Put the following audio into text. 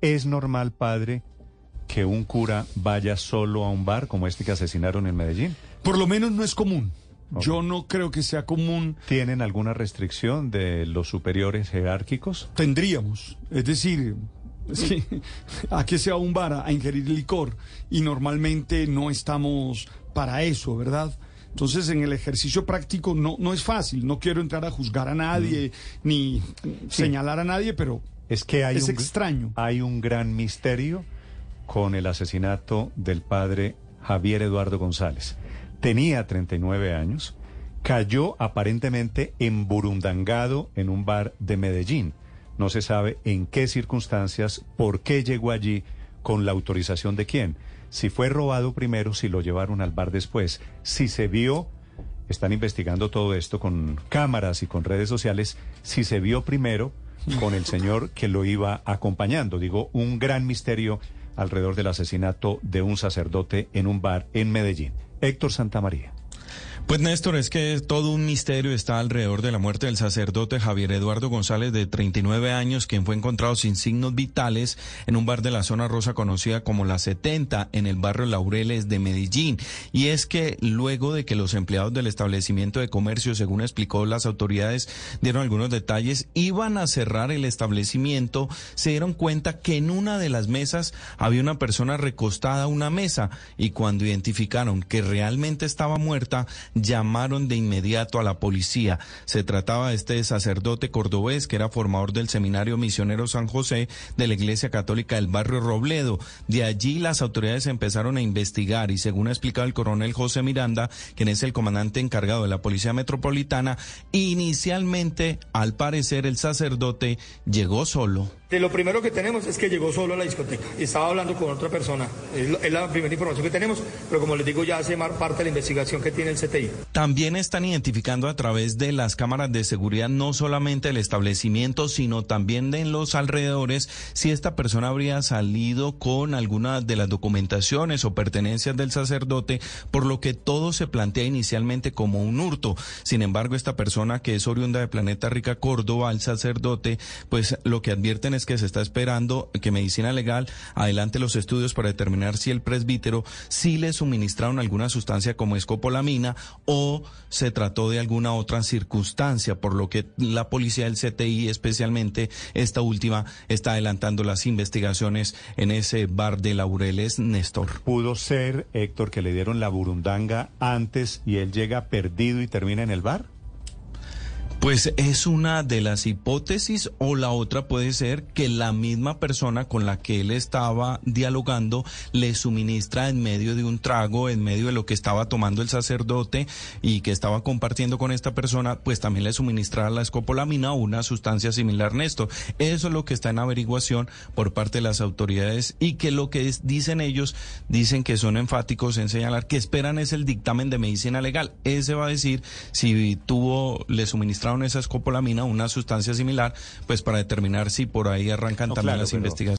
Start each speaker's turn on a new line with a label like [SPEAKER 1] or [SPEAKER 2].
[SPEAKER 1] ¿Es normal, padre, que un cura vaya solo a un bar como este que asesinaron en Medellín?
[SPEAKER 2] Por lo menos no es común. Yo no creo que sea común.
[SPEAKER 1] ¿Tienen alguna restricción de los superiores jerárquicos?
[SPEAKER 2] Tendríamos. Es decir, sí, a que sea un bar a ingerir licor y normalmente no estamos para eso, ¿verdad? Entonces, en el ejercicio práctico no, no es fácil. No quiero entrar a juzgar a nadie ni señalar a nadie, pero
[SPEAKER 1] Es que hay
[SPEAKER 2] Es
[SPEAKER 1] un,
[SPEAKER 2] extraño.
[SPEAKER 1] Hay un gran misterio con el asesinato del padre Javier Eduardo González. Tenía 39 años, cayó aparentemente emburundangado en un bar de Medellín. No se sabe en qué circunstancias, por qué llegó allí, con la autorización de quién. Si fue robado primero, si lo llevaron al bar después, si se vio están investigando todo esto con cámaras y con redes sociales, si se vio primero con el señor que lo iba acompañando. Digo, un gran misterio alrededor del asesinato de un sacerdote en un bar en Medellín. Héctor Santamaría.
[SPEAKER 3] Pues Néstor, es que todo un misterio está alrededor de la muerte del sacerdote Javier Eduardo González de 39 años, quien fue encontrado sin signos vitales en un bar de la zona rosa conocida como La 70 en el barrio Laureles de Medellín. Y es que luego de que los empleados del establecimiento de comercio, según explicó las autoridades, dieron algunos detalles, iban a cerrar el establecimiento, se dieron cuenta que en una de las mesas había una persona recostada a una mesa y cuando identificaron que realmente estaba muerta, llamaron de inmediato a la policía. Se trataba de este sacerdote cordobés que era formador del Seminario Misionero San José de la Iglesia Católica del barrio Robledo. De allí las autoridades empezaron a investigar y según ha explicado el coronel José Miranda, quien es el comandante encargado de la Policía Metropolitana, inicialmente, al parecer, el sacerdote llegó solo.
[SPEAKER 4] De lo primero que tenemos es que llegó solo a la discoteca y estaba hablando con otra persona. Es, la primera información que tenemos, pero como les digo, ya hace parte de la investigación que tiene el CTI.
[SPEAKER 3] También están identificando a través de las cámaras de seguridad no solamente el establecimiento, sino también de en los alrededores si esta persona habría salido con alguna de las documentaciones o pertenencias del sacerdote, por lo que todo se plantea inicialmente como un hurto. Sin embargo, esta persona que es oriunda de Planeta Rica, Córdoba, el sacerdote, pues lo que advierten que se está esperando que Medicina Legal adelante los estudios para determinar si el presbítero sí le suministraron alguna sustancia como escopolamina o se trató de alguna otra circunstancia, por lo que la policía del CTI, especialmente esta última, está adelantando las investigaciones en ese bar de Laureles, Néstor.
[SPEAKER 1] ¿Pudo ser, Héctor, que le dieron la burundanga antes y él llega perdido y termina en el bar?
[SPEAKER 3] Pues es una de las hipótesis o la otra puede ser que la misma persona con la que él estaba dialogando le suministra en medio de un trago, en medio de lo que estaba tomando el sacerdote y que estaba compartiendo con esta persona, pues también le suministra la escopolamina o una sustancia similar, Néstor. Eso es lo que está en averiguación por parte de las autoridades y que lo que es- dicen ellos, dicen que son enfáticos en señalar que esperan es el dictamen de medicina legal. Ese va a decir si tuvo, le suministraron esa escopolamina, una sustancia similar, pues para determinar si por ahí arrancan
[SPEAKER 1] No,
[SPEAKER 3] también
[SPEAKER 1] claro,
[SPEAKER 3] las
[SPEAKER 1] pero-
[SPEAKER 3] investigaciones.